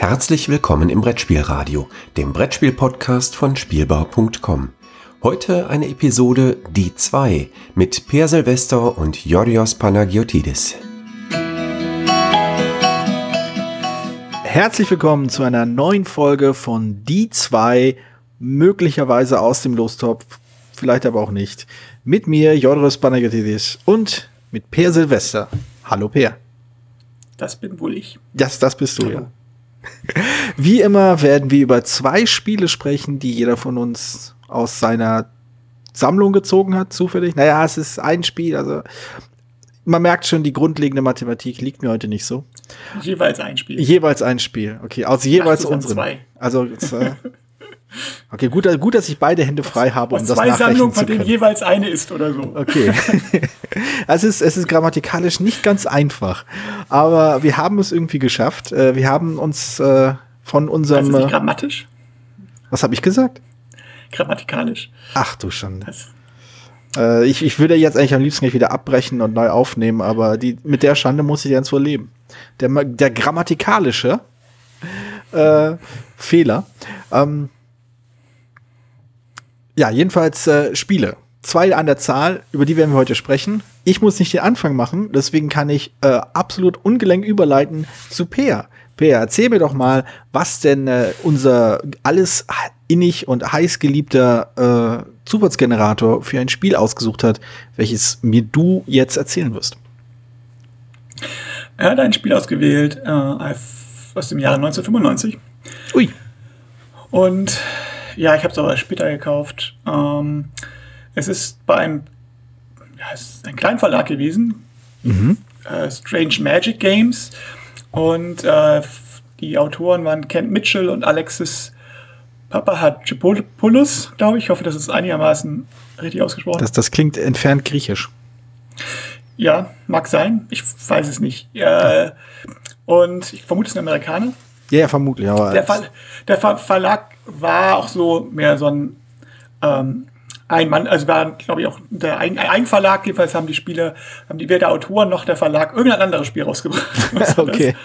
Herzlich willkommen im Brettspielradio, dem Brettspiel-Podcast von Spielbau.com. Heute eine Episode Die 2 mit Per Silvester und Yorios Panagiotidis. Herzlich willkommen zu einer neuen Folge von Die 2, möglicherweise aus dem Lostopf, vielleicht aber auch nicht. Mit mir, Yorios Panagiotidis und mit Per Silvester. Hallo Per. Das bin wohl ich. Das, das bist du, ja. Wie immer werden wir über zwei Spiele sprechen, die jeder von uns aus seiner Sammlung gezogen hat, zufällig. Naja, es ist ein Spiel, also man merkt schon, die grundlegende Mathematik liegt mir heute nicht so. Jeweils ein Spiel. Jeweils ein Spiel, okay. Also jeweils unseren. Zwei. Also, äh, okay, gut, gut, dass ich beide Hände frei habe, um das zwei nachrechnen Sammlungen, zu von denen können. jeweils eine ist oder so. Okay. es, ist, es ist grammatikalisch nicht ganz einfach. Aber wir haben es irgendwie geschafft. Äh, Wir haben uns äh, von Also unserem. nicht äh, grammatisch, was habe ich gesagt? grammatikalisch. Ach du. Das, Äh, ich, ich würde jetzt eigentlich am liebsten gleich wieder abbrechen und neu aufnehmen, aber die, mit der Schande muss ich jetzt wohl leben. Der, der grammatikalische äh, Fehler. Ähm, ja, jedenfalls äh, Spiele. Zwei an der Zahl, über die werden wir heute sprechen. Ich muss nicht den Anfang machen, deswegen kann ich äh, absolut ungelenk überleiten zu Peer. Peer, erzähl mir doch mal, was denn äh, unser alles innig und heiß geliebter äh, Zufallsgenerator für ein Spiel ausgesucht hat, welches mir du jetzt erzählen wirst. er hat ein Spiel ausgewählt äh, aus dem Jahre 1995. Ui. Und ja, ich habe es aber später gekauft. Ähm, es ist bei einem, ja, es ist ein Kleinverlag gewesen, äh, Strange Magic Games. Und äh, die Autoren waren Kent Mitchell und Alexis Papahatopoulos, glaube ich. Ich hoffe, das ist einigermaßen richtig ausgesprochen. Das, das klingt entfernt griechisch. ja, mag sein. Ich weiß es nicht. Äh, und ich vermute, es ist ein Amerikaner. Ja, ja, vermutlich, aber Der, Ver der Ver Verlag war auch so mehr so ein ähm, ein Mann, also war, glaube ich, auch der ein, ein Verlag, jedenfalls haben die Spieler, haben die weder Autoren noch der Verlag irgendein anderes Spiel rausgebracht. Okay.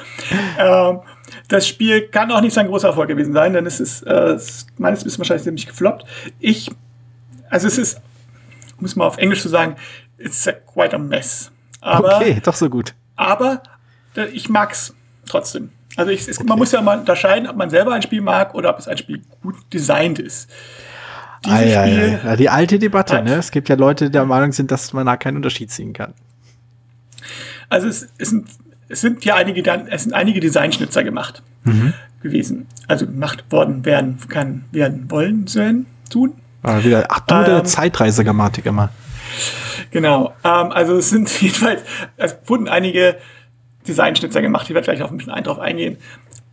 Das, ähm, das Spiel kann auch nicht sein großer Erfolg gewesen sein, denn es ist, äh, es, meines Wissens wahrscheinlich ziemlich gefloppt. Ich, also es ist, um es mal auf Englisch zu sagen, it's a quite a mess. Aber, okay, doch so gut. aber äh, ich mag's trotzdem. Also ich, es, man muss ja mal unterscheiden, ob man selber ein Spiel mag oder ob es ein Spiel gut designt ist. Ah, ja, ja, die alte Debatte, ne? Es gibt ja Leute, die der Meinung sind, dass man da keinen Unterschied ziehen kann. also es, es sind es sind ja einige es sind einige Designschnitzer gemacht gewesen. Also gemacht worden werden kann werden wollen sollen tun. Aber wieder, ach du, der Ähm. Zeitreisegrammatik immer. Genau. Ähm, also es sind jedenfalls, es wurden einige Designschnitzer gemacht, ich werde gleich noch ein bisschen ein drauf eingehen.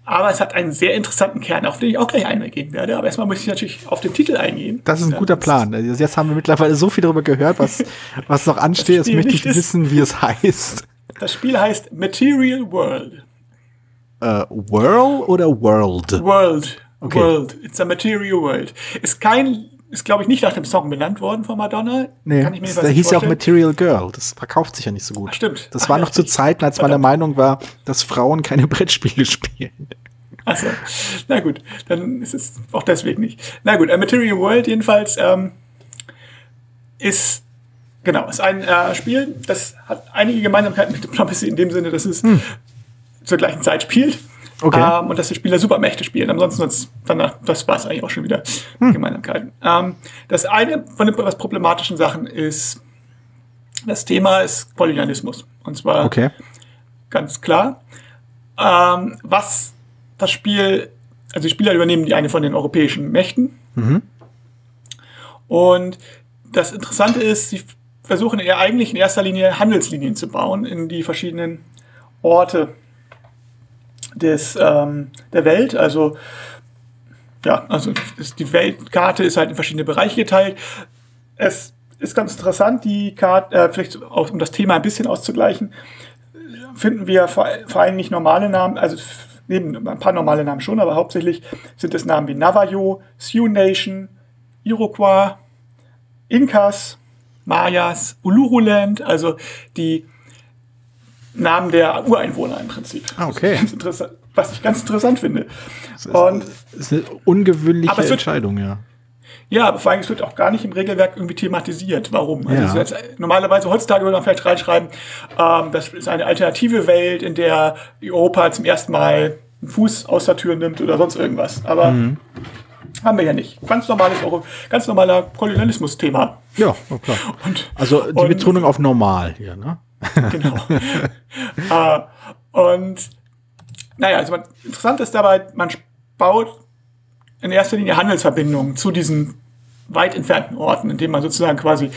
Aber es hat einen sehr interessanten Kern, auf den ich auch gleich eingehen werde. Aber erstmal muss ich natürlich auf den Titel eingehen. Das ist ein Ja, guter Plan. Also Jetzt haben wir mittlerweile so viel darüber gehört, was, was noch ansteht. Jetzt möchte ich wissen, wie es heißt. Das Spiel heißt Material World. Äh, Whirl oder World? World. Okay. World. It's a Material World. Ist kein, ist glaube ich nicht nach dem Song benannt worden von Madonna. Nee, Kann ich mir das, da hieß ja auch. Material Girl. Das verkauft sich ja nicht so gut. Ach, stimmt. Das Ach, war ja, noch zu. Zeiten, als man der Meinung war, dass Frauen keine Brettspiele spielen. Achso, na gut, dann ist es auch deswegen nicht. Na gut, A Material World jedenfalls ähm, ist, genau, ist ein äh, Spiel, das hat einige Gemeinsamkeiten mit Diplomacy in dem Sinne, dass es zur gleichen Zeit spielt. Okay. Ähm, und dass die Spieler Supermächte spielen. Ansonsten, sonst, danach, das war es eigentlich auch schon wieder Hm. Gemeinsamkeiten. Ähm, das eine von den etwas problematischen Sachen ist, das Thema ist Kolonialismus. Und zwar Okay. ganz klar. Ähm, was das Spiel, also die Spieler übernehmen die eine von den europäischen Mächten. Und das Interessante ist, sie versuchen eher eigentlich in erster Linie Handelslinien zu bauen in die verschiedenen Orte des, ähm, der Welt. Also ja, also ist, die Weltkarte ist halt in verschiedene Bereiche geteilt. Es ist ganz interessant, die Karte, äh, vielleicht auch um das Thema ein bisschen auszugleichen, finden wir vor, vor allem nicht normale Namen, also neben ein paar normale Namen schon, aber hauptsächlich sind es Namen wie Navajo, Sioux Nation, Iroquois, Incas, Mayas, Uluruland, also die Namen der Ureinwohner im Prinzip. Ah, okay. Was ich ganz interessant finde. Und das ist eine ungewöhnliche Aber es wird- Entscheidung, ja. Ja, aber vor allem, es wird auch gar nicht im Regelwerk irgendwie thematisiert. Warum? Also Ja. ist jetzt, normalerweise heutzutage würde man vielleicht reinschreiben, ähm, das ist eine alternative Welt, in der Europa zum ersten Mal einen Fuß aus der Tür nimmt oder sonst irgendwas. Aber Mhm. haben wir ja nicht. Ganz normales, ganz normaler Kolonialismus-Thema. Ja, klar. Und, Also die und- Betonung auf normal hier, ne? Genau. äh, und naja, also man, interessant ist dabei, man baut in erster Linie Handelsverbindungen zu diesen weit entfernten Orten, indem man sozusagen quasi,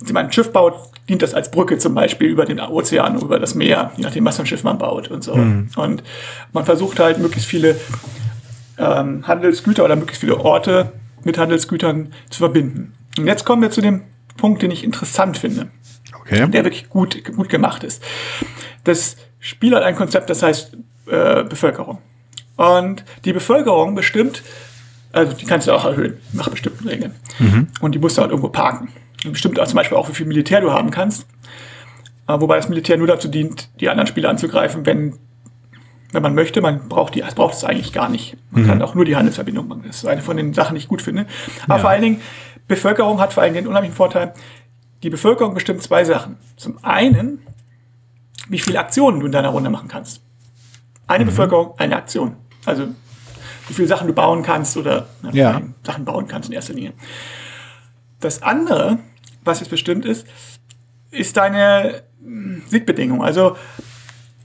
wenn man ein Schiff baut, dient das als Brücke zum Beispiel über den Ozean, über das Meer, je nachdem, was für ein Schiff man baut und so. Und man versucht halt möglichst viele ähm, Handelsgüter oder möglichst viele Orte mit Handelsgütern zu verbinden. Und jetzt kommen wir zu dem Punkt, den ich interessant finde Okay. der wirklich gut, gut gemacht ist. Das Spiel hat ein Konzept, das heißt äh, Bevölkerung. Und die Bevölkerung bestimmt, also die kannst du auch erhöhen nach bestimmten Regeln. Und die musst du halt irgendwo parken. Und bestimmt auch zum Beispiel auch, wie viel Militär du haben kannst. Äh, wobei das Militär nur dazu dient, die anderen Spieler anzugreifen, wenn, wenn man möchte. Man braucht die, braucht es eigentlich gar nicht. Man kann auch nur die Handelsverbindung machen. Das ist eine von den Sachen, die ich gut finde. Aber vor allen Dingen, Bevölkerung hat vor allen Dingen den unheimlichen Vorteil, die Bevölkerung bestimmt zwei Sachen. Zum einen, wie viele Aktionen du in deiner Runde machen kannst. Eine Bevölkerung, eine Aktion. Also wie viele Sachen du bauen kannst oder ne, Ja. Sachen bauen kannst in erster Linie. Das andere, was jetzt bestimmt ist, ist deine mm, Siegbedingung. Also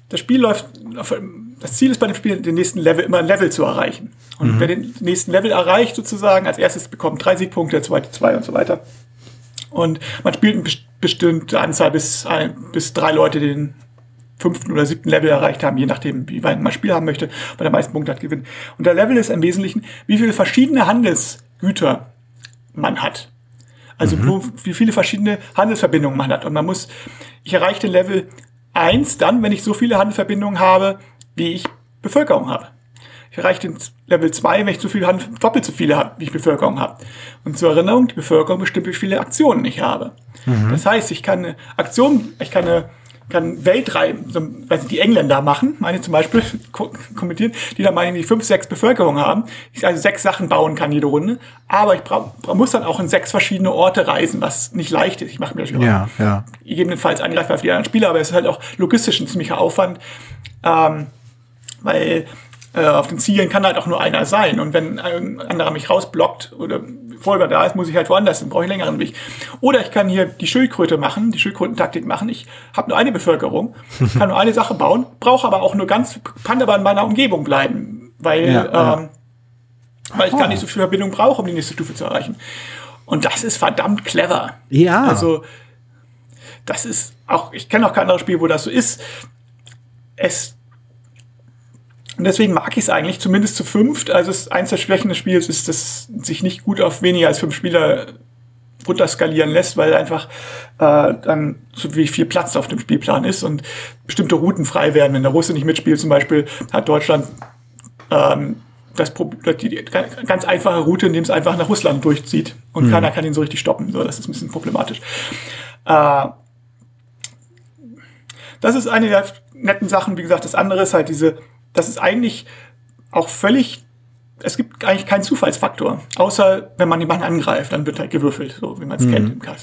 das Spiel läuft, auf, das Ziel ist bei dem Spiel, den nächsten Level, immer ein Level zu erreichen. Und wer den nächsten Level erreicht, sozusagen, als erstes bekommt drei Siegpunkte, der zweite zwei und so weiter. Und man spielt eine best- bestimmte Anzahl bis, ein, bis drei Leute den fünften oder siebten Level erreicht haben, je nachdem, wie weit man Spiel haben möchte, weil der meisten Punkte hat gewinnt. Und der Level ist im Wesentlichen, wie viele verschiedene Handelsgüter man hat. Also wo, wie viele verschiedene Handelsverbindungen man hat. Und man muss, ich erreiche den Level 1 dann, wenn ich so viele Handelsverbindungen habe, wie ich Bevölkerung habe. Ich erreiche den Level 2, wenn ich so viele Hand, doppelt so viele habe, wie ich Bevölkerung habe. Und zur Erinnerung, die Bevölkerung bestimmt, wie viele Aktionen ich habe. Das heißt, ich kann eine Aktion, ich kann eine kann Weltreiben, so, weiß nicht, die Engländer machen, meine zum Beispiel, ko- kommentieren, die dann meine die fünf, sechs Bevölkerung haben, ich also sechs Sachen bauen kann jede Runde, aber ich bra muss dann auch in sechs verschiedene Orte reisen, was nicht leicht ist. Ich mache mir natürlich auch Ja, ja. gegebenenfalls angreifbar für die anderen Spieler, aber es ist halt auch logistisch ein ziemlicher Aufwand, ähm, weil auf den Zielen kann halt auch nur einer sein und wenn ein anderer mich rausblockt oder Folger da ist, muss ich halt woanders, dann brauche ich einen längeren Weg. Oder ich kann hier die Schildkröte machen, die Schildkrötentaktik machen. Ich habe nur eine Bevölkerung, kann nur eine Sache bauen, brauche aber auch nur ganz, kann aber in meiner Umgebung bleiben, weil, Ja, ja. ähm, weil ich gar nicht so viel Verbindung brauche, um die nächste Stufe zu erreichen. Und das ist verdammt clever. Ja. Also, das ist auch, ich kenne auch kein anderes Spiel, wo das so ist. Es, und deswegen mag ich es eigentlich, zumindest zu fünft. Also, es, eins der Schwächen des Spiels ist, dass sich nicht gut auf weniger als fünf Spieler runterskalieren lässt, weil einfach äh, dann zu wie viel Platz auf dem Spielplan ist und bestimmte Routen frei werden. Wenn der Russe nicht mitspielt, zum Beispiel, hat Deutschland ähm, das Pro- die, ganz einfache Route, indem es einfach nach Russland durchzieht und keiner kann ihn so richtig stoppen. So, das ist ein bisschen problematisch. Äh, das ist eine der netten Sachen. Wie gesagt, das andere ist halt diese, das ist eigentlich auch völlig, es gibt eigentlich keinen Zufallsfaktor. Außer wenn man jemanden angreift, dann wird halt gewürfelt, so wie man es kennt im Cup.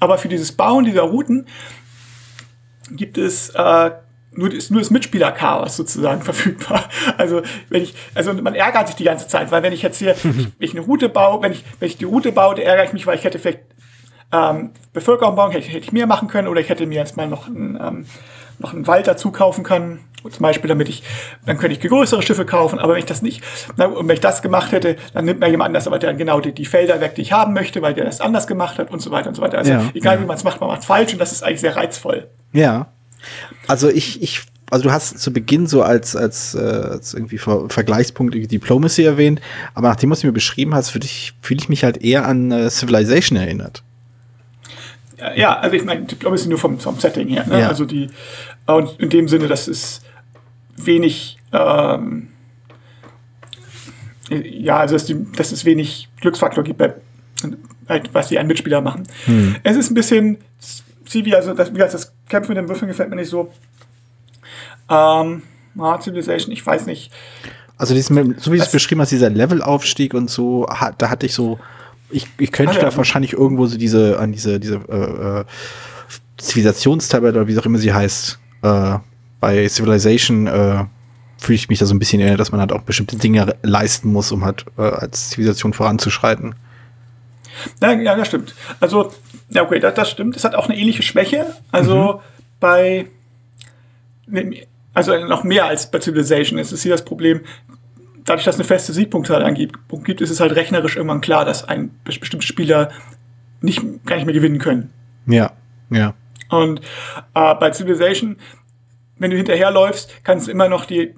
Aber für dieses Bauen dieser Routen gibt es äh, nur, ist nur das Mitspielerchaos sozusagen verfügbar. Also wenn ich, also man ärgert sich die ganze Zeit, weil wenn ich jetzt hier, wenn ich eine Route baue, wenn ich, wenn ich die Route baue, dann ärgere ich mich, weil ich hätte vielleicht ähm, Bevölkerung bauen, hätte, hätte ich mehr machen können oder ich hätte mir jetzt mal noch einen, ähm, noch einen Wald dazu kaufen können. Zum Beispiel, damit ich, dann könnte ich größere Schiffe kaufen, aber wenn ich das nicht, na, und wenn ich das gemacht hätte, dann nimmt mir jemand anders aber dann genau die, die Felder weg, die ich haben möchte, weil der das anders gemacht hat und so weiter und so weiter. Also Ja, egal ja. wie man es macht, man macht es falsch und das ist eigentlich sehr reizvoll. Ja. Also ich, ich, also du hast zu Beginn so als, als, äh, als irgendwie Ver Vergleichspunkt irgendwie Diplomacy erwähnt, aber nachdem was du mir beschrieben hast, fühle ich, fühle ich mich halt eher an äh, Civilization erinnert. Ja, Ja, also ich meine, Diplomacy nur vom, vom Setting her. Ne? Ja. Also die, und in dem Sinne, dass es wenig, ähm, ja, also dass, die, dass es wenig Glücksfaktor gibt, bei, halt, was die einen Mitspieler machen. Es ist ein bisschen Civi, also das, wie gesagt, das Kämpfen mit den Würfeln gefällt mir nicht so. Ähm, ah, Civilization, ich weiß nicht. Also diesem, so wie du es beschrieben hast, dieser Levelaufstieg und so, da hatte ich so, ich, ich könnte Ah, ja. da wahrscheinlich irgendwo so diese, an diese, diese äh, äh, Zivilisationstabelle oder wie auch immer sie heißt, äh, bei Civilization äh, fühle ich mich da so ein bisschen erinnert, dass man halt auch bestimmte Dinge leisten muss, um halt äh, als Zivilisation voranzuschreiten. Ja, ja, das stimmt. Also, ja, okay, das, das stimmt. Es hat auch eine ähnliche Schwäche. Also bei, ne, also noch mehr als bei Civilization ist es hier das Problem, dadurch, dass es eine feste Siegpunktzahl angibt, gibt, ist es halt rechnerisch irgendwann klar, dass ein bes- bestimmter Spieler nicht, gar nicht mehr gewinnen können. Ja, ja. Und äh, bei Civilization, wenn du hinterherläufst, kannst du immer noch die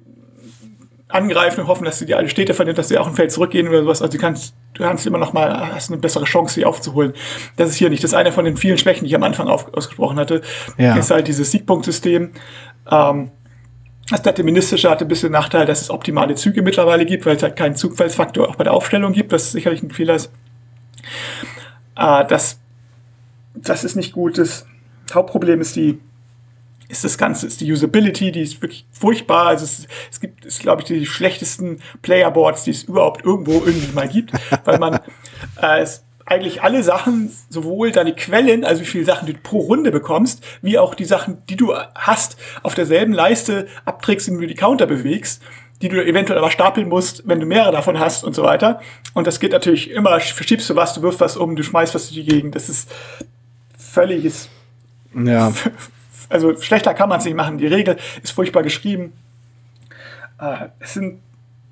angreifen und hoffen, dass sie die alle Städte verlieren, dass sie auch ein Feld zurückgehen oder sowas. Also du kannst, du kannst immer noch mal, hast eine bessere Chance, sie aufzuholen. Das ist hier nicht. Das ist einer von den vielen Schwächen, die ich am Anfang auf, ausgesprochen hatte. Ja. Ist halt dieses Siegpunktsystem. Ähm, das Deterministische hatte ein bisschen den Nachteil, dass es optimale Züge mittlerweile gibt, weil es halt keinen Zufallsfaktor auch bei der Aufstellung gibt, was sicherlich ein Fehler ist. Äh, das, das ist nicht gut. Das Hauptproblem ist die ist das Ganze, ist die Usability, die ist wirklich furchtbar. Also es, es gibt, ist, glaube ich, die schlechtesten Playerboards, die es überhaupt irgendwo irgendwie mal gibt, weil man äh, es eigentlich alle Sachen, sowohl deine Quellen, also wie viele Sachen du pro Runde bekommst, wie auch die Sachen, die du hast, auf derselben Leiste abträgst, indem du die Counter bewegst, die du eventuell aber stapeln musst, wenn du mehrere davon hast und so weiter. Und das geht natürlich immer, verschiebst du was, du wirfst was um, du schmeißt was durch die Gegend. Das ist völliges Ja. also schlechter kann man es nicht machen. Die Regel ist furchtbar geschrieben. Äh, es, sind,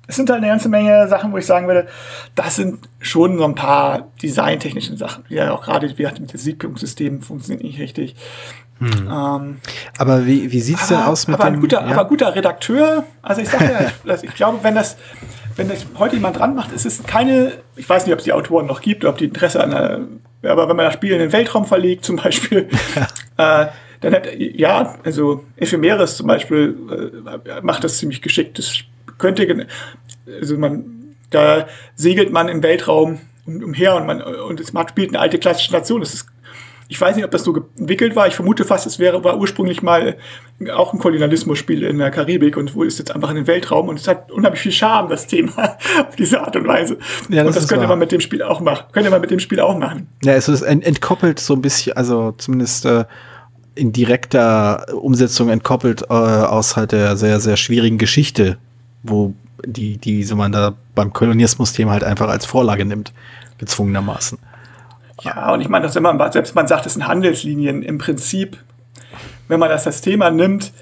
es sind halt eine ganze Menge Sachen, wo ich sagen würde, das sind schon so ein paar designtechnischen Sachen. Ja, auch gerade wie gesagt, mit dem Siegpunktssystem funktioniert nicht richtig. Ähm, Aber wie, wie sieht's denn aber, aus mit aber, dem ein guter, ja? aber guter Redakteur, also ich sage ja, dass ich glaube, wenn das, wenn das heute jemand dran macht, es ist keine, ich weiß nicht, ob es die Autoren noch gibt, oder ob die Interesse an einer, aber wenn man das Spiel in den Weltraum verlegt zum Beispiel, äh, dann hat, ja, also Ephemeris zum Beispiel äh, macht das ziemlich geschickt. Das könnte, also man, da segelt man im Weltraum um, umher und man, und es macht, spielt eine alte klassische Station. Das ist ich weiß nicht, ob das so entwickelt war. Ich vermute fast, es wäre, war ursprünglich mal auch ein Kolonialismus-Spiel in der Karibik und wo ist jetzt einfach in den Weltraum und es hat unheimlich viel Charme, das Thema, auf diese Art und Weise. Ja, das und das könnte wahr. man mit dem Spiel auch machen. Könnte man mit dem Spiel auch machen. Ja, es ist ent entkoppelt so ein bisschen, also zumindest äh, in direkter Umsetzung entkoppelt äh, aus halt der sehr, sehr schwierigen Geschichte, wo die, die so man da beim Kolonialismus-Thema halt einfach als Vorlage nimmt, gezwungenermaßen. Ja, und ich meine, dass wenn man, selbst man sagt, es sind Handelslinien im Prinzip, wenn man das das Thema nimmt,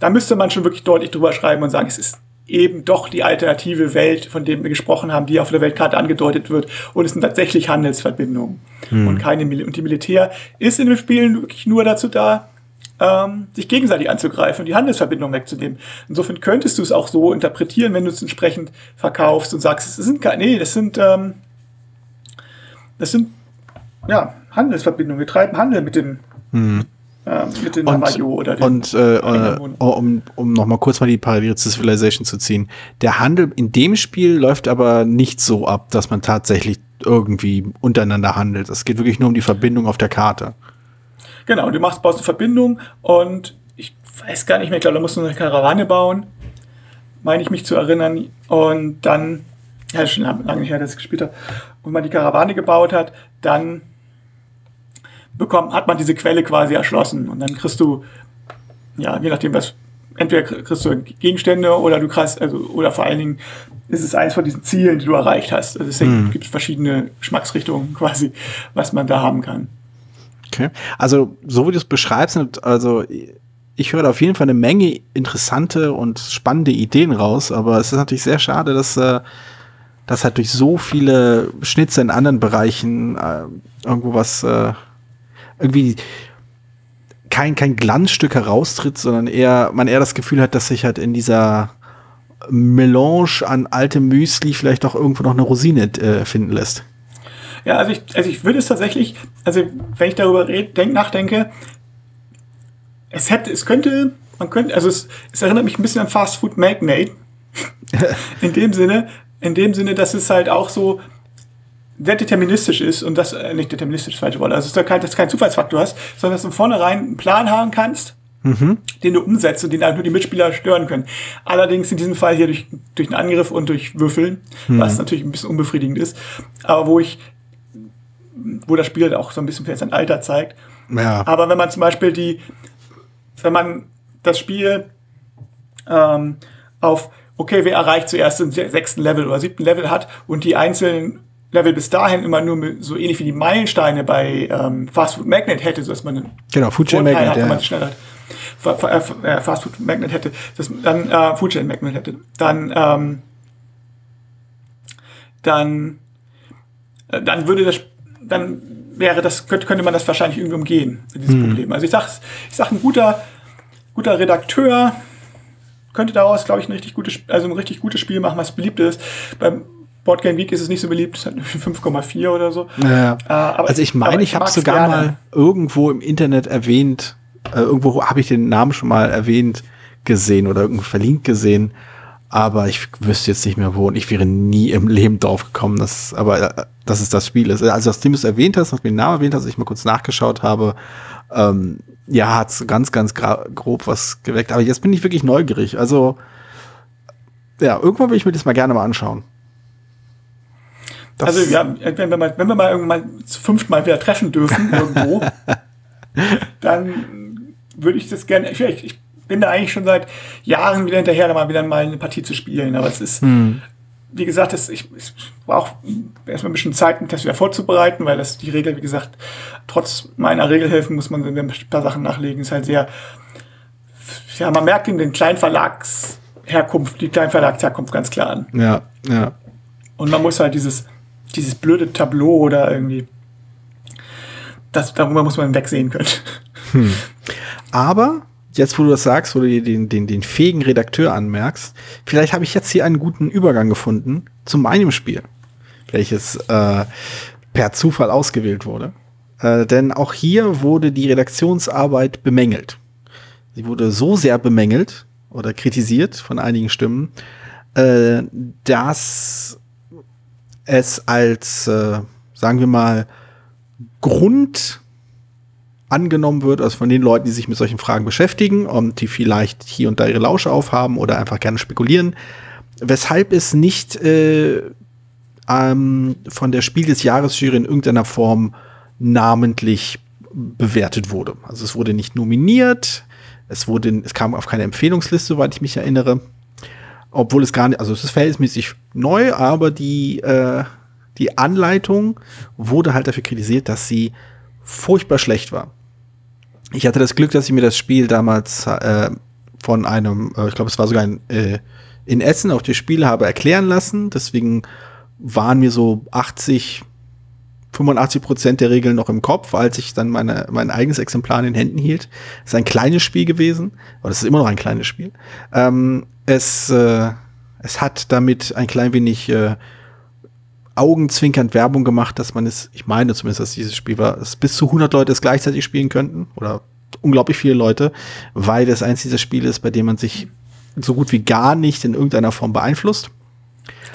da müsste man schon wirklich deutlich drüber schreiben und sagen, es ist eben doch die alternative Welt, von der wir gesprochen haben, die auf der Weltkarte angedeutet wird. Und es sind tatsächlich Handelsverbindungen und keine Mil Und die Militär ist in den Spielen wirklich nur dazu da, ähm, sich gegenseitig anzugreifen und die Handelsverbindung wegzunehmen. Insofern könntest du es auch so interpretieren, wenn du es entsprechend verkaufst und sagst, es sind keine, nee, das sind, ähm, das sind ja, Handelsverbindungen. Wir treiben Handel mit dem ähm, mit den Und, Navajo oder den und äh, äh, Einwohnern. um, um noch mal kurz mal die Parallele zu Civilization zu ziehen. Der Handel in dem Spiel läuft aber nicht so ab, dass man tatsächlich irgendwie untereinander handelt. Es geht wirklich nur um die Verbindung auf der Karte. Genau, du machst, baust eine Verbindung und ich weiß gar nicht mehr, ich glaube, da musst du eine Karawane bauen, meine ich mich zu erinnern. Und dann, ja, ist schon lang- lange her, dass ich gespielt habe, und man die Karawane gebaut hat, dann bekommt, hat man diese Quelle quasi erschlossen. Und dann kriegst du, ja, je nachdem, was, entweder kriegst du Gegenstände oder du kriegst, also, oder vor allen Dingen ist es eins von diesen Zielen, die du erreicht hast. Also es gibt verschiedene Geschmacksrichtungen quasi, was man da haben kann. Okay. Also, so wie du es beschreibst, also ich höre da auf jeden Fall eine Menge interessante und spannende Ideen raus, aber es ist natürlich sehr schade, dass, äh, dass halt durch so viele Schnitze in anderen Bereichen äh, irgendwo was äh, irgendwie kein, kein Glanzstück heraustritt, sondern eher, man eher das Gefühl hat, dass sich halt in dieser Melange an altem Müsli vielleicht auch irgendwo noch eine Rosine äh, finden lässt. Ja, also ich, also ich würde es tatsächlich, also wenn ich darüber red, denk, nachdenke, es hätte, es könnte, man könnte, also es, es erinnert mich ein bisschen an Fast Food Magnate. in dem Sinne, in dem Sinne, dass es halt auch so, sehr deterministisch ist und das äh, nicht deterministisch falsche Wort, also dass du kein, dass du keinen Zufallsfaktor hast, sondern dass du von vornherein einen Plan haben kannst, mhm. den du umsetzt und den halt nur die Mitspieler stören können. Allerdings in diesem Fall hier durch, durch einen Angriff und durch Würfeln, mhm. was natürlich ein bisschen unbefriedigend ist, aber wo ich, wo das Spiel auch so ein bisschen sein Alter zeigt. Ja. Aber wenn man zum Beispiel die, wenn man das Spiel ähm, auf okay, wer erreicht zuerst den sechsten Level oder siebten Level hat und die einzelnen Level bis dahin immer nur so ähnlich wie die Meilensteine bei ähm, Fast Food Magnet hätte, so dass man genau Food Chain Magnet, hat, wenn man schneller äh, Fast Food Magnet hätte, dass dann äh, Food Chain Magnet hätte, dann ähm, dann äh, dann würde das dann wäre das könnte, könnte man das wahrscheinlich irgendwie umgehen dieses hm. Problem. Also ich sag ich sag ein guter guter Redakteur könnte daraus, glaube ich, ein richtig gutes, also ein richtig gutes Spiel machen, was beliebt ist. Beim Board Game Week ist es nicht so beliebt, es hat 5,4 oder so. Ja. Äh, also ich meine, ich, ich habe sogar gerne. mal irgendwo im Internet erwähnt, äh, irgendwo habe ich den Namen schon mal erwähnt gesehen oder irgendwo verlinkt gesehen, aber ich wüsste jetzt nicht mehr wo und ich wäre nie im Leben drauf gekommen, dass, aber, äh, dass es das Spiel ist. Also, dass du es erwähnt hast, dass du den Namen erwähnt hast, ich mal kurz nachgeschaut habe, ähm, ja, hat's ganz, ganz grob was geweckt. Aber jetzt bin ich wirklich neugierig. Also, ja, irgendwann will ich mir das mal gerne mal anschauen. Das also, ja, wenn wir mal, wenn wir mal irgendwann zu fünft mal wieder treffen dürfen, irgendwo, dann würde ich das gerne, ich, ich bin da eigentlich schon seit Jahren wieder hinterher, da mal wieder mal eine Partie zu spielen. Aber es ist, hm wie gesagt, das, ich, ich brauche erstmal ein bisschen Zeit, einen Test wieder vorzubereiten, weil das die Regel, wie gesagt, trotz meiner Regelhilfen muss man ein paar Sachen nachlegen. Ist halt sehr, ja, man merkt in den Kleinverlagsherkunft, die Kleinverlagsherkunft ganz klar an. Ja, ja. Und man muss halt dieses, dieses blöde Tableau oder irgendwie, das, darüber muss man wegsehen können. Hm. Aber jetzt, wo du das sagst, wo du den, den, den fähigen Redakteur anmerkst, vielleicht habe ich jetzt hier einen guten Übergang gefunden zu meinem Spiel, welches äh, per Zufall ausgewählt wurde. Äh, denn auch hier wurde die Redaktionsarbeit bemängelt. Sie wurde so sehr bemängelt oder kritisiert von einigen Stimmen, äh, dass es als, äh, sagen wir mal, Grund angenommen wird, also von den Leuten, die sich mit solchen Fragen beschäftigen und die vielleicht hier und da ihre Lausche aufhaben oder einfach gerne spekulieren, weshalb es nicht äh, ähm, von der Spiel des Jahres Jury in irgendeiner Form namentlich bewertet wurde. Also es wurde nicht nominiert, es wurde, es kam auf keine Empfehlungsliste, soweit ich mich erinnere. Obwohl es gar nicht, also es ist verhältnismäßig neu, aber die, äh, die Anleitung wurde halt dafür kritisiert, dass sie furchtbar schlecht war ich hatte das Glück, dass ich mir das Spiel damals äh, von einem, äh, ich glaube, es war sogar in, äh, in Essen auf dem Spiel habe erklären lassen. Deswegen waren mir so 80, 85 Prozent der Regeln noch im Kopf, als ich dann meine, mein eigenes Exemplar in den Händen hielt. Es ist ein kleines Spiel gewesen, aber es ist immer noch ein kleines Spiel. Ähm, es, äh, es hat damit ein klein wenig äh, augenzwinkernd Werbung gemacht, dass man es, ich meine zumindest, dass dieses Spiel war, dass bis zu 100 Leute es gleichzeitig spielen könnten oder unglaublich viele Leute, weil das eins dieser Spiele ist, bei dem man sich so gut wie gar nicht in irgendeiner Form beeinflusst.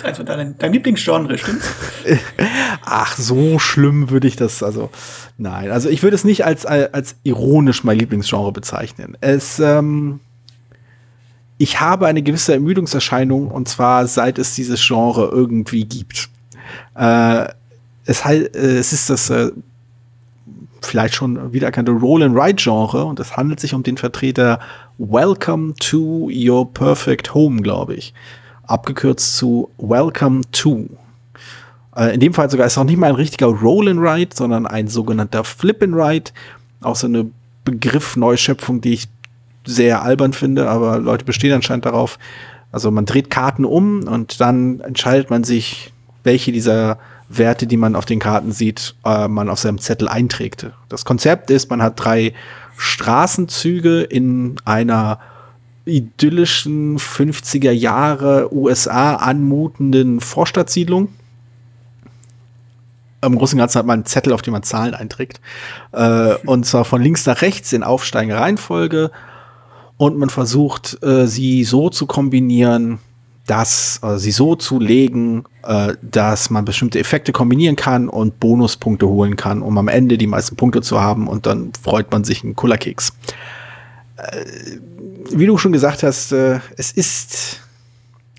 Also dein, dein Lieblingsgenre, stimmt's? Ach, so schlimm würde ich das, also, nein. Also ich würde es nicht als, als ironisch mein Lieblingsgenre bezeichnen. Es, ähm, ich habe eine gewisse Ermüdungserscheinung und zwar seit es dieses Genre irgendwie gibt. Äh, es, halt, äh, es ist das äh, vielleicht schon wiedererkannte Roll-and-Ride-Genre und es handelt sich um den Vertreter Welcome to Your Perfect Home, glaube ich. Abgekürzt zu Welcome to. Äh, in dem Fall sogar ist es auch nicht mal ein richtiger Roll-and-Ride, sondern ein sogenannter Flip-and-Ride. Auch so eine Begriff-Neuschöpfung, die ich sehr albern finde, aber Leute bestehen anscheinend darauf. Also man dreht Karten um und dann entscheidet man sich, welche dieser Werte, die man auf den Karten sieht, äh, man auf seinem Zettel einträgt. Das Konzept ist, man hat drei Straßenzüge in einer idyllischen 50er Jahre USA anmutenden Vorstadtsiedlung. Im Großen und Ganzen hat man einen Zettel, auf dem man Zahlen einträgt. Äh, und zwar von links nach rechts in aufsteigender Reihenfolge. Und man versucht, äh, sie so zu kombinieren, das, äh, sie so zu legen, äh, dass man bestimmte Effekte kombinieren kann und Bonuspunkte holen kann, um am Ende die meisten Punkte zu haben und dann freut man sich einen Kullerkeks. Äh, wie du schon gesagt hast, äh, es ist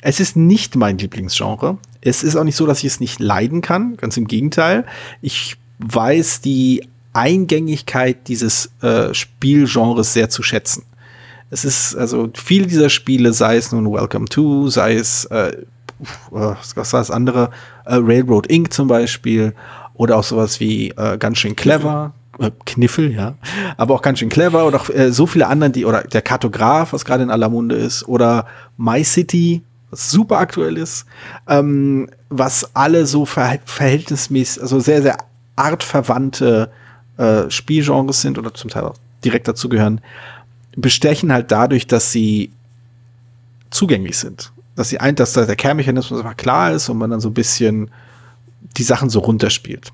es ist nicht mein Lieblingsgenre. Es ist auch nicht so, dass ich es nicht leiden kann. Ganz im Gegenteil. Ich weiß die Eingängigkeit dieses äh, Spielgenres sehr zu schätzen. Es ist also viele dieser Spiele, sei es nun Welcome to, sei es äh, was war das andere, äh, Railroad Inc. zum Beispiel oder auch sowas wie äh, ganz schön clever. Äh, Kniffel, ja, aber auch ganz schön clever oder auch äh, so viele anderen, die oder der Kartograf, was gerade in aller Munde ist, oder My City, was super aktuell ist, ähm, was alle so ver verhältnismäßig, also sehr, sehr artverwandte äh, Spielgenres sind oder zum Teil auch direkt dazu gehören, bestechen halt dadurch, dass sie zugänglich sind. Dass sie ein, dass da der Kernmechanismus einfach klar ist und man dann so ein bisschen die Sachen so runterspielt.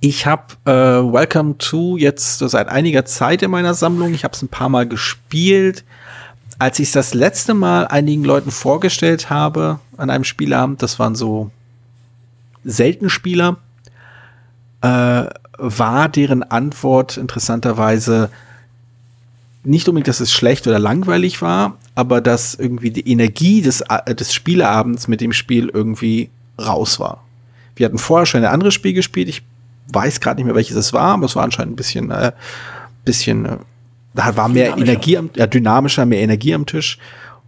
Ich habe äh, Welcome to jetzt seit einiger Zeit in meiner Sammlung. Ich habe es ein paar Mal gespielt. Als ich es das letzte Mal einigen Leuten vorgestellt habe an einem Spielabend, das waren so selten Spieler, äh, war deren Antwort interessanterweise, nicht unbedingt, dass es schlecht oder langweilig war, aber dass irgendwie die Energie des, äh, des Spieleabends mit dem Spiel irgendwie raus war. Wir hatten vorher schon ein anderes Spiel gespielt. Ich weiß gerade nicht mehr, welches es war, aber es war anscheinend ein bisschen, äh, bisschen, äh, da war mehr Energie, am, ja, dynamischer, mehr Energie am Tisch.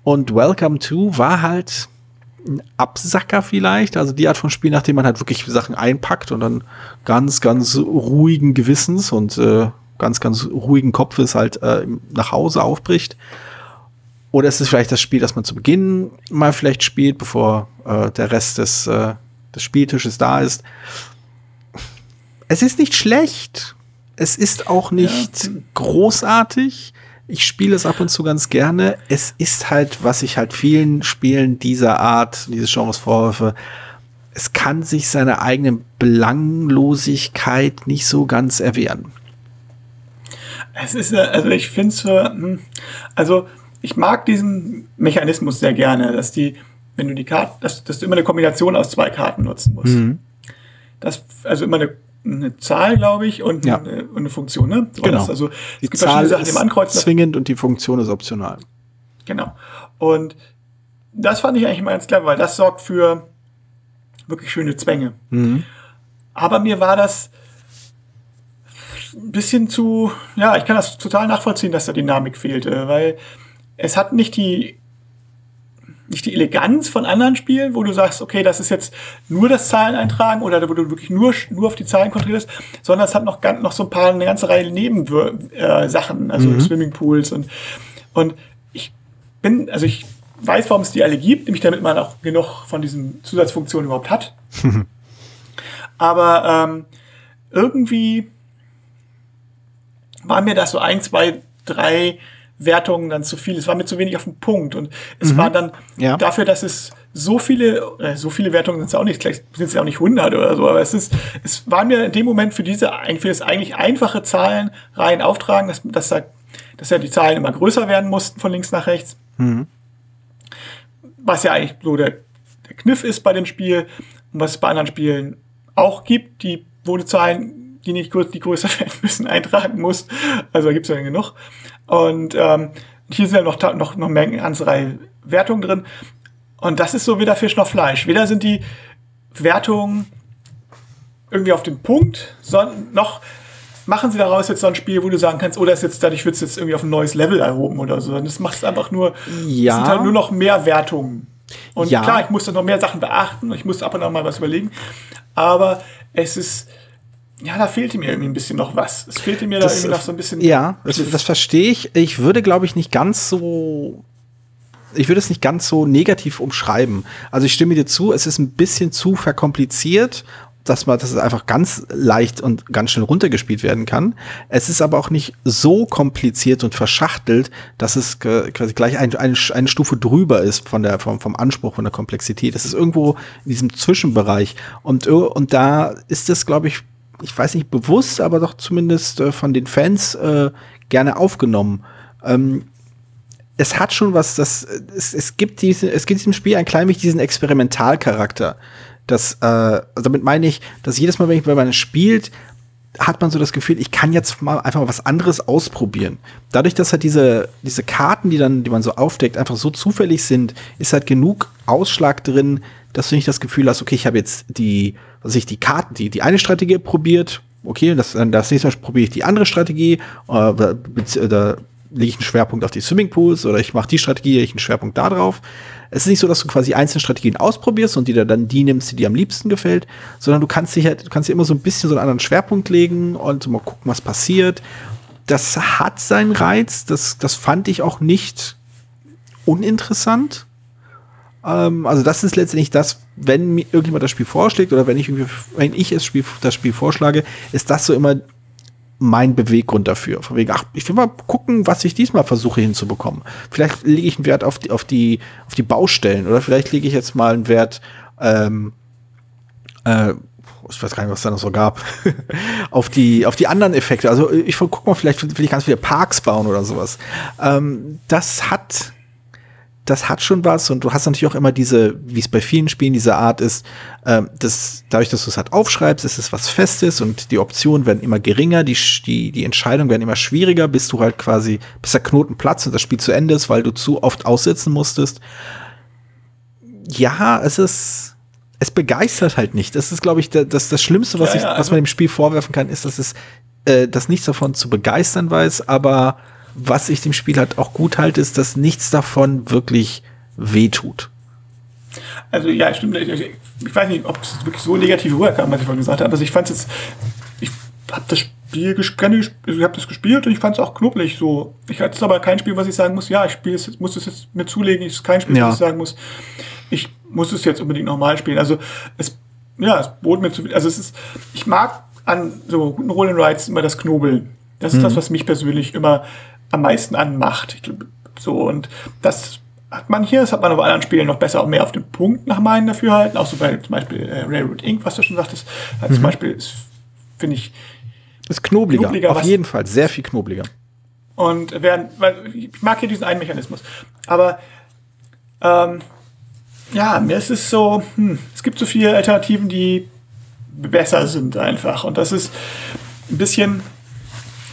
Und Welcome to war halt ein Absacker vielleicht, also die Art von Spiel, nachdem man halt wirklich Sachen einpackt und dann ganz, ganz ruhigen Gewissens und äh, ganz, ganz ruhigen Kopfes halt äh, nach Hause aufbricht. Oder ist es vielleicht das Spiel, das man zu Beginn mal vielleicht spielt, bevor äh, der Rest des, äh, des Spieltisches da ist. Es ist nicht schlecht. Es ist auch nicht ja. großartig. Ich spiele es ab und zu ganz gerne. Es ist halt, was ich halt vielen Spielen dieser Art, dieses Genres vorwerfe, es kann sich seiner eigenen Belanglosigkeit nicht so ganz erwehren. Es ist, also ich finde es, hm, also ich mag diesen Mechanismus sehr gerne, dass die, wenn du die Karten, dass, dass du immer eine Kombination aus zwei Karten nutzen musst. Mhm. Das, also immer eine, eine Zahl, glaube ich, und, ja. eine, und eine Funktion, ne? So genau. Also die Zahl Sachen, ist Ankreuzen. zwingend und die Funktion ist optional. Genau. Und das fand ich eigentlich immer ganz clever, weil das sorgt für wirklich schöne Zwänge. Mhm. Aber mir war das, ein bisschen zu, ja, ich kann das total nachvollziehen, dass da Dynamik fehlte, weil es hat nicht die nicht die Eleganz von anderen Spielen, wo du sagst, okay, das ist jetzt nur das Zahleneintragen oder wo du wirklich nur, nur auf die Zahlen konzentrierst, sondern es hat noch, ganz, noch so ein paar, eine ganze Reihe Nebensachen, äh, also mhm. Swimmingpools und, und ich bin, also ich weiß, warum es die alle gibt, nämlich damit man auch genug von diesen Zusatzfunktionen überhaupt hat. Aber ähm, irgendwie war mir das so ein, zwei, drei Wertungen dann zu viel. Es war mir zu wenig auf den Punkt. Und es mhm. war dann ja. dafür, dass es so viele, äh, so viele Wertungen sind es auch nicht, vielleicht sind es ja auch nicht 100 oder so, aber es ist, es war mir in dem Moment für diese, für das eigentlich einfache Zahlen rein auftragen, dass, dass, da, dass ja die Zahlen immer größer werden mussten von links nach rechts. Mhm. Was ja eigentlich so der, der Kniff ist bei dem Spiel und was es bei anderen Spielen auch gibt, die, wo die Zahlen die nicht die größer werden müssen, eintragen muss. Also da gibt es ja genug. Und ähm, hier sind ja noch, noch, noch eine ganze Reihe Wertungen drin. Und das ist so weder Fisch noch Fleisch. Weder sind die Wertungen irgendwie auf den Punkt, sondern noch machen sie daraus jetzt so ein Spiel, wo du sagen kannst, oder oh, ist jetzt dadurch wird es jetzt irgendwie auf ein neues Level erhoben oder so. Das macht es einfach nur, ja. sind halt nur noch mehr Wertungen. Und ja. klar, ich muss dann noch mehr Sachen beachten, ich muss ab und an mal was überlegen. Aber es ist, ja, da fehlte mir irgendwie ein bisschen noch was. Es fehlte mir das, da irgendwie noch so ein bisschen. Ja, das, das verstehe ich. Ich würde, glaube ich, nicht ganz so. Ich würde es nicht ganz so negativ umschreiben. Also ich stimme dir zu, es ist ein bisschen zu verkompliziert, dass man, dass es einfach ganz leicht und ganz schnell runtergespielt werden kann. Es ist aber auch nicht so kompliziert und verschachtelt, dass es quasi gleich ein, eine, eine Stufe drüber ist von der, vom, vom Anspruch, von der Komplexität. Es ist irgendwo in diesem Zwischenbereich. Und, und da ist es, glaube ich, ich weiß nicht bewusst, aber doch zumindest äh, von den Fans äh, gerne aufgenommen. Ähm, es hat schon was, das, es, es gibt diese, es gibt diesem Spiel ein klein wenig diesen Experimentalcharakter. Das, äh, also damit meine ich, dass jedes Mal, wenn, ich, wenn man spielt, hat man so das Gefühl, ich kann jetzt mal einfach mal was anderes ausprobieren. Dadurch, dass halt diese, diese Karten, die dann, die man so aufdeckt, einfach so zufällig sind, ist halt genug Ausschlag drin, dass du nicht das Gefühl hast, okay, ich habe jetzt die, was ich, die Karten, die, die eine Strategie probiert, okay, das, das nächste Mal probiere ich die andere Strategie, äh, da lege ich einen Schwerpunkt auf die Swimmingpools oder ich mache die Strategie, lege ich einen Schwerpunkt da drauf. Es ist nicht so, dass du quasi einzelne Strategien ausprobierst und dir dann die nimmst, die dir am liebsten gefällt, sondern du kannst dich halt, du kannst dir immer so ein bisschen so einen anderen Schwerpunkt legen und mal gucken, was passiert. Das hat seinen Reiz, das, das fand ich auch nicht uninteressant. Ähm, also das ist letztendlich das, wenn mir irgendjemand das Spiel vorschlägt oder wenn ich, wenn ich das Spiel, das Spiel vorschlage, ist das so immer mein Beweggrund dafür. Von wegen, ach, ich will mal gucken, was ich diesmal versuche hinzubekommen. Vielleicht lege ich einen Wert auf die, auf die, auf die Baustellen oder vielleicht lege ich jetzt mal einen Wert, ähm, äh, ich weiß gar nicht, was es da noch so gab, auf die, auf die anderen Effekte. Also ich guck mal, vielleicht will ich ganz viele Parks bauen oder sowas. Ähm, das hat das hat schon was und du hast natürlich auch immer diese, wie es bei vielen Spielen diese Art ist, ähm, dass dadurch, dass du es halt aufschreibst, ist es was Festes und die Optionen werden immer geringer, die, die, die Entscheidungen werden immer schwieriger, bis du halt quasi, bis der Knoten platzt und das Spiel zu Ende ist, weil du zu oft aussitzen musstest. Ja, es ist, es begeistert halt nicht. Das ist, glaube ich, das, das Schlimmste, was, ja, ich, ja, also was man dem Spiel vorwerfen kann, ist, dass es äh, das nichts davon zu begeistern weiß, aber was ich dem Spiel halt auch gut halte, ist, dass nichts davon wirklich wehtut. Also ja, stimmt. Ich, ich weiß nicht, ob es wirklich so negativ rüberkam, was ich vorhin gesagt habe. Also ich fand es jetzt, ich habe das Spiel gespielt, ich habe das gespielt und ich fand es auch knubbelig so. Ich hatte es aber kein Spiel, was ich sagen muss, ja, ich spiele es, muss es jetzt mir zulegen, es ist kein Spiel, ja. was ich sagen muss, ich muss es jetzt unbedingt nochmal spielen. Also es, ja, es bot mir zu viel. Also es ist, ich mag an so guten Roll and Rides immer das Knobeln. Das ist mhm. das, was mich persönlich immer am meisten an Macht. So, und das hat man hier, das hat man auf anderen Spielen noch besser auch mehr auf den Punkt nach meinen Dafürhalten. Auch so bei zum Beispiel äh, Railroad Inc., was du schon sagtest, mhm. zum Beispiel finde ich. Ist knobliger, knobliger auf jeden Fall, sehr viel knobliger. Und während, weil ich mag hier diesen einen Mechanismus. Aber ähm, ja, mir ist es so, hm, es gibt so viele Alternativen, die besser sind einfach. Und das ist ein bisschen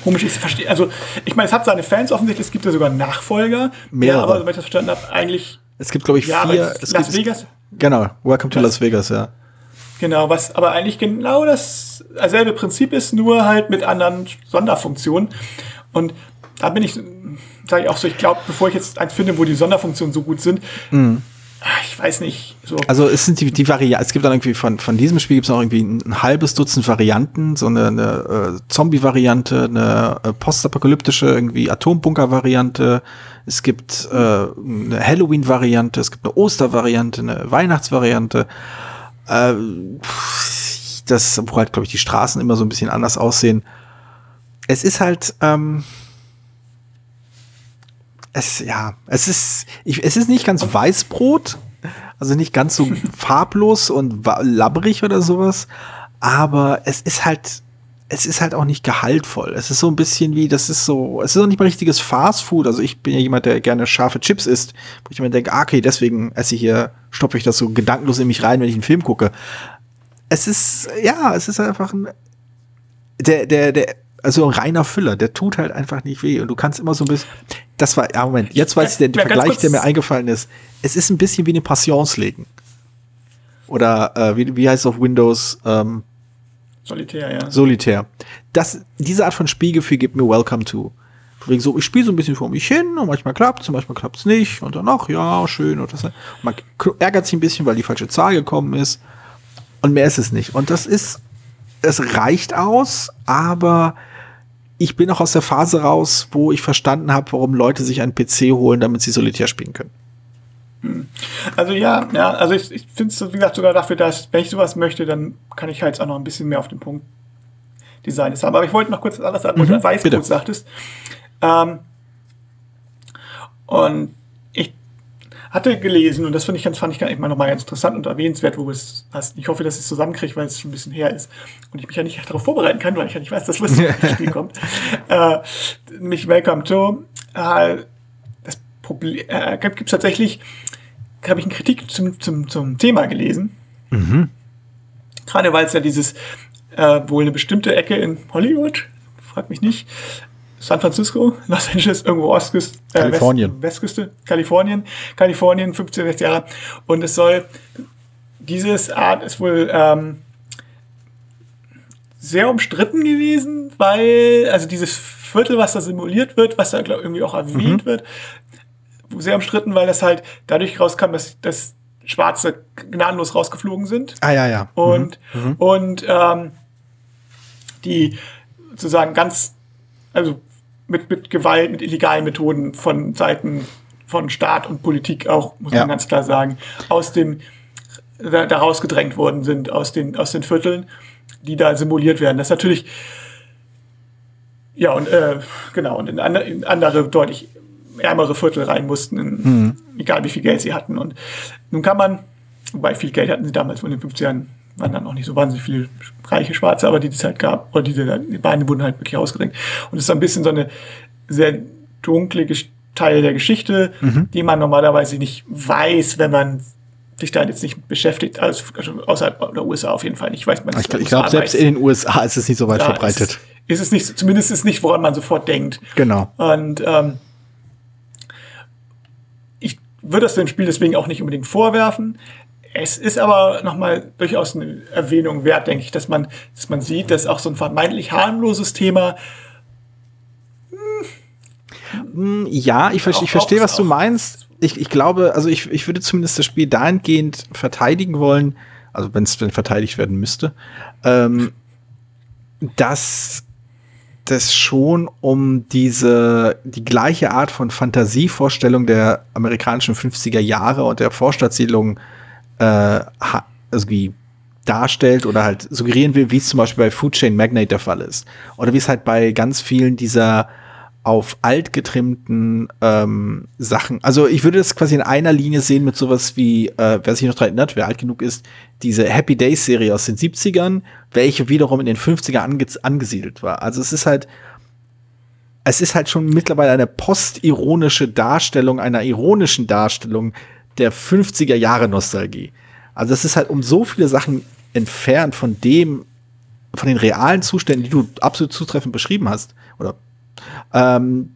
komisch ist. Verstehe. Also, ich meine, es hat seine Fans offensichtlich, es gibt ja sogar Nachfolger. Mehr, aber soweit ich das verstanden habe, eigentlich. Es gibt, glaube ich, ja, vier. Es Las gibt, Vegas. Genau, Welcome to Las Vegas, ja. Genau, was aber eigentlich genau das selbe Prinzip ist, nur halt mit anderen Sonderfunktionen. Und da bin ich, sage ich auch so, ich glaube, bevor ich jetzt eins finde, wo die Sonderfunktionen so gut sind, mhm ich weiß nicht. So. Also es sind die, die Varianten, es gibt dann irgendwie von, von diesem Spiel gibt es noch irgendwie ein, ein, halbes Dutzend Varianten, so eine, eine äh, Zombie-Variante, eine äh, postapokalyptische irgendwie Atombunker-Variante, es gibt äh, eine Halloween-Variante, es gibt eine Oster-Variante, eine Weihnachtsvariante. Äh, das, wo halt, glaube ich, die Straßen immer so ein bisschen anders aussehen. Es ist halt, ähm, es, ja, es ist, ich, es ist nicht ganz Weißbrot, also nicht ganz so farblos und labberig oder sowas, aber es ist halt, es ist halt auch nicht gehaltvoll. Es ist so ein bisschen wie, das ist so, es ist auch nicht mal richtiges Fast Food. Also ich bin ja jemand, der gerne scharfe Chips isst, wo ich mir denke, ah, okay, deswegen esse ich hier, stopfe ich das so gedankenlos in mich rein, wenn ich einen Film gucke. Es ist, ja, es ist einfach ein, der, der, der, also ein reiner Füller, der tut halt einfach nicht weh. Und du kannst immer so ein bisschen. Das war, ja, Moment, jetzt weiß ich den, den Vergleich, der mir eingefallen ist. Es ist ein bisschen wie eine Passionslegen. Oder äh, wie, wie heißt es auf Windows? Ähm, Solitär, ja. Solitär. Das, diese Art von Spielgefühl gibt mir Welcome to. Wegen so, ich spiele so ein bisschen vor mich hin und manchmal klappt es manchmal klappt es nicht und dann, ach ja, schön und das. Und man ärgert sich ein bisschen, weil die falsche Zahl gekommen ist. Und mehr ist es nicht. Und das ist, es reicht aus, aber ich bin auch aus der Phase raus, wo ich verstanden habe, warum Leute sich einen PC holen, damit sie Solitär spielen können. Hm. Also ja, ja, also ich, ich finde es, wie gesagt, sogar dafür, dass, wenn ich sowas möchte, dann kann ich halt auch noch ein bisschen mehr auf den Punkt Design haben. Aber ich wollte noch kurz was anderes sagen, mhm, was du Weißbrot sagtest. Ähm, und hatte gelesen, und das finde ich ganz, fand ich immer noch mal ganz interessant und erwähnenswert, wo es hast. Ich hoffe, dass ich es zusammenkriege, weil es schon ein bisschen her ist und ich mich ja nicht darauf vorbereiten kann, weil ich ja nicht weiß, dass das Spiel kommt. Äh, mich Welcome to. Äh, das Problem, äh, gibt es tatsächlich, habe ich eine Kritik zum, zum, zum Thema gelesen. Mhm. Gerade weil es ja dieses, äh, wohl eine bestimmte Ecke in Hollywood, frag mich nicht, San Francisco, Los Angeles, irgendwo Ostküste, äh, Kalifornien. West, Westküste, Kalifornien, Kalifornien, 15, 16 Jahre. Und es soll, dieses Art ist wohl ähm, sehr umstritten gewesen, weil, also dieses Viertel, was da simuliert wird, was da glaub, irgendwie auch erwähnt wird, sehr umstritten, weil das halt dadurch rauskam, dass, dass Schwarze gnadenlos rausgeflogen sind. Ah, ja, ja. Und, und ähm, die sozusagen ganz, also mit, mit Gewalt, mit illegalen Methoden von Seiten von Staat und Politik auch, muss Ja. man ganz klar sagen, aus dem, da, da rausgedrängt worden sind, aus den, aus den Vierteln, die da simuliert werden. Das ist natürlich, ja, und äh, genau, und in, andere, in andere deutlich ärmere Viertel rein mussten, in, egal wie viel Geld sie hatten. Und nun kann man, wobei viel Geld hatten sie damals in den 50ern, waren dann auch nicht so wahnsinnig viele reiche Schwarze, aber die es halt gab, oder diese die Beine wurden halt wirklich ausgedrängt. Und es ist ein bisschen so eine sehr dunkle Teil der Geschichte, die man normalerweise nicht weiß, wenn man sich da jetzt nicht beschäftigt, also außerhalb der USA auf jeden Fall nicht, weiß man Ich, ich glaube, selbst weiß. in den USA ist es nicht so weit Ja, verbreitet. Ist, ist es nicht, zumindest ist es nicht, woran man sofort denkt. Genau. Und ähm, ich würde das dem Spiel deswegen auch nicht unbedingt vorwerfen. Es ist aber nochmal durchaus eine Erwähnung wert, denke ich, dass man, dass man sieht, dass auch so ein vermeintlich harmloses Thema Ja, ich, ver ich verstehe, was du meinst. Ich, ich glaube, also ich, ich würde zumindest das Spiel dahingehend verteidigen wollen, also wenn es denn verteidigt werden müsste, ähm, dass das schon um diese, die gleiche Art von Fantasievorstellung der amerikanischen 50er Jahre und der Vorstadtsiedlung äh, irgendwie darstellt oder halt suggerieren will, wie es zum Beispiel bei Food Chain Magnate der Fall ist. Oder wie es halt bei ganz vielen dieser auf alt getrimmten ähm, Sachen. Also ich würde das quasi in einer Linie sehen mit sowas wie, äh, wer sich noch daran erinnert, wer alt genug ist, diese Happy Days Serie aus den 70ern, welche wiederum in den 50er ange angesiedelt war. Also es ist halt, es ist halt schon mittlerweile eine postironische Darstellung einer ironischen Darstellung der 50er Jahre Nostalgie. Also es ist halt um so viele Sachen entfernt von dem, von den realen Zuständen, die du absolut zutreffend beschrieben hast, oder ähm,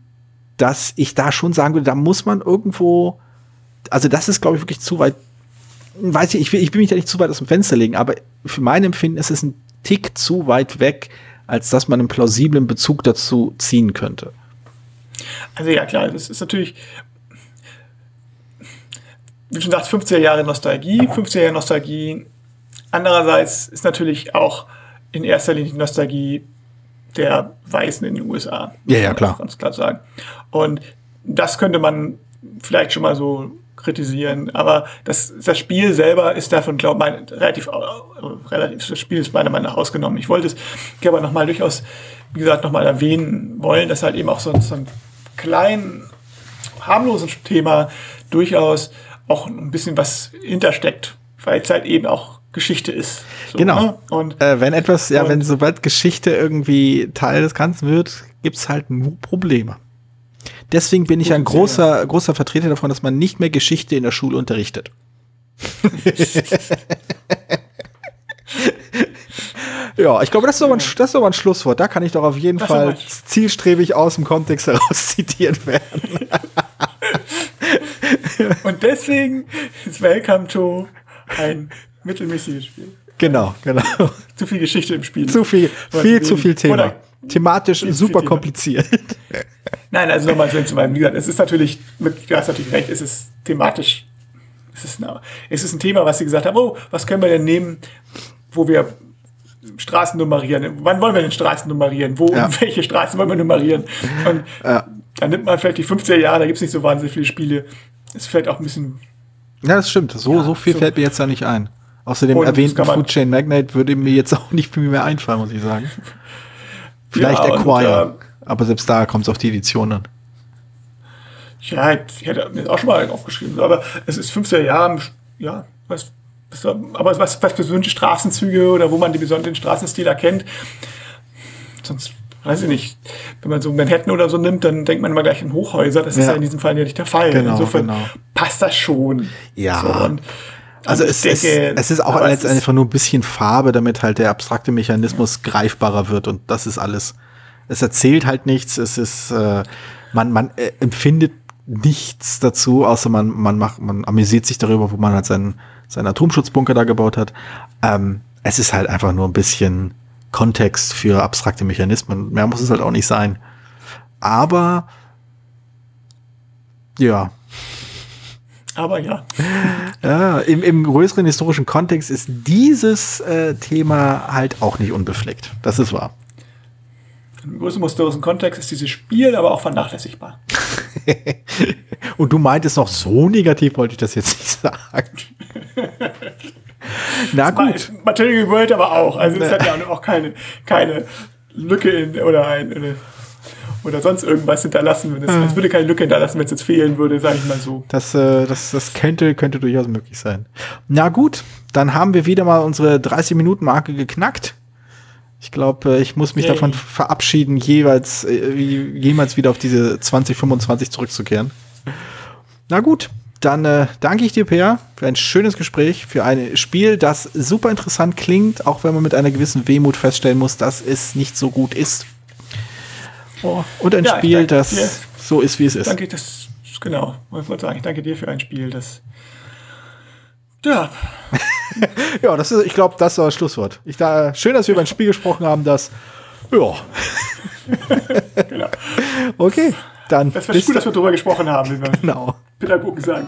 dass ich da schon sagen würde, da muss man irgendwo, also das ist, glaube ich, wirklich zu weit, weiß ich, ich will, ich will mich da nicht zu weit aus dem Fenster legen, aber für mein Empfinden ist es ein Tick zu weit weg, als dass man einen plausiblen Bezug dazu ziehen könnte. Also ja, klar, das ist natürlich, wie schon sagst, 50er Jahre Nostalgie, 50er Jahre Nostalgie. Andererseits ist natürlich auch in erster Linie die Nostalgie der Weißen in den USA. Ja, ja, klar. Ganz klar sagen. Und das könnte man vielleicht schon mal so kritisieren, aber das, das Spiel selber ist davon, glaube ich, relativ, relativ, das Spiel ist meiner Meinung nach ausgenommen. Ich wollte es hier aber nochmal durchaus, wie gesagt, nochmal erwähnen wollen, dass halt eben auch so, so ein kleinen, harmlosen Thema durchaus auch ein bisschen was hintersteckt, weil es halt eben auch Geschichte ist. So, Genau. ne? Und Äh, wenn etwas, ja, wenn sobald Geschichte irgendwie Teil des Ganzen wird, gibt's halt nur Probleme. Deswegen bin ich ein großer, großer Vertreter davon, dass man nicht mehr Geschichte in der Schule unterrichtet. ja, ich glaube, das ist mal ein, das ist mal ein Schlusswort. Da kann ich doch auf jeden Das Fall aber- zielstrebig aus dem Kontext heraus zitiert werden. Und deswegen ist Welcome to ein mittelmäßiges Spiel. Genau, genau. Zu viel Geschichte im Spiel. Zu viel, Oder viel zu viel. Thema. Oder- Thematisch Viel super Thema. kompliziert. Nein, also nochmal so zu meinem, gesagt, es ist natürlich, du hast natürlich recht, es ist thematisch, es ist, ein, es ist ein Thema, was sie gesagt haben, oh, was können wir denn nehmen, wo wir Straßen nummerieren, wann wollen wir denn Straßen nummerieren, wo Ja. und welche Straßen wollen wir nummerieren und Ja. dann nimmt man vielleicht die 50er Jahre, da gibt es nicht so wahnsinnig viele Spiele, ist vielleicht auch ein bisschen, Ja, das stimmt. So, so viel so. fällt mir jetzt da nicht ein. Außer dem Und das erwähnten kann man- Food Chain Magnate würde mir jetzt auch nicht viel mehr einfallen, muss ich sagen. Vielleicht Ja, und, Acquire. aber selbst da kommt es auf die Edition an. ja, ich hätte mir auch schon mal aufgeschrieben, aber es ist 50er Jahre, ja, was, was aber was, was persönliche Straßenzüge oder wo man die besonderen Straßenstil erkennt, sonst weiß ich nicht, wenn man so Manhattan oder so nimmt, dann denkt man immer gleich an Hochhäuser. Das ist Ja. ja in diesem Fall ja nicht der Fall. Genau, Insofern genau. passt das schon. Ja. So, und, Also und es, denke, es ist auch ist- einfach nur ein bisschen Farbe, damit halt der abstrakte Mechanismus greifbarer wird und das ist alles. Es erzählt halt nichts, es ist, äh, man, man äh, empfindet nichts dazu, außer man, man macht, man amüsiert sich darüber, wo man halt seinen, seinen Atomschutzbunker da gebaut hat. Ähm, es ist halt einfach nur ein bisschen Kontext für abstrakte Mechanismen. Mehr muss es halt auch nicht sein. Aber ja, Aber ja. ja, im, im größeren historischen Kontext ist dieses äh, Thema halt auch nicht unbefleckt. Das ist wahr. Im größeren historischen Kontext ist dieses Spiel aber auch vernachlässigbar. Und du meintest noch so negativ, wollte ich das jetzt nicht sagen. Na gut. Material World aber auch. Also es hat ja auch keine, keine Lücke in, oder ein, eine, oder sonst irgendwas hinterlassen. Es, es würde keine Lücke hinterlassen, wenn es jetzt fehlen würde, sage ich mal so. Das, äh, das, das könnte, könnte durchaus möglich sein. Na gut, dann haben wir wieder mal unsere 30-Minuten-Marke geknackt. Ich glaube, ich muss mich Yay. davon verabschieden, jeweils, äh, jemals wieder auf diese 2025 zurückzukehren. Na gut, dann äh, danke ich dir, Peer, für ein schönes Gespräch, für ein Spiel, das super interessant klingt, auch wenn man mit einer gewissen Wehmut feststellen muss, dass es nicht so gut ist. Oh, und ein Ja, Spiel, danke das dir. so ist, wie es ist. Danke, das, genau. Ich wollte sagen, ich danke dir für ein Spiel, das, ja, Ja, das ist, ich glaube, das war das Schlusswort. Ich da, schön, dass wir über ein Spiel gesprochen haben, das, ja, genau. okay, dann Das wäre gut, dass wir darüber gesprochen haben, genau. Pädagogen sagen.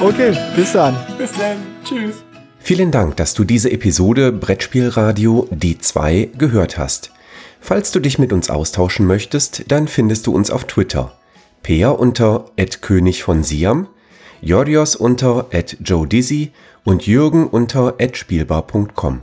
Okay, bis dann. Bis dann. Tschüss. Vielen Dank, dass du diese Episode Brettspielradio die 2 gehört hast. Falls du dich mit uns austauschen möchtest, dann findest du uns auf Twitter. Peer unter König von Siam, Jorios unter Joe Dizzy und Jürgen unter spielbar.com.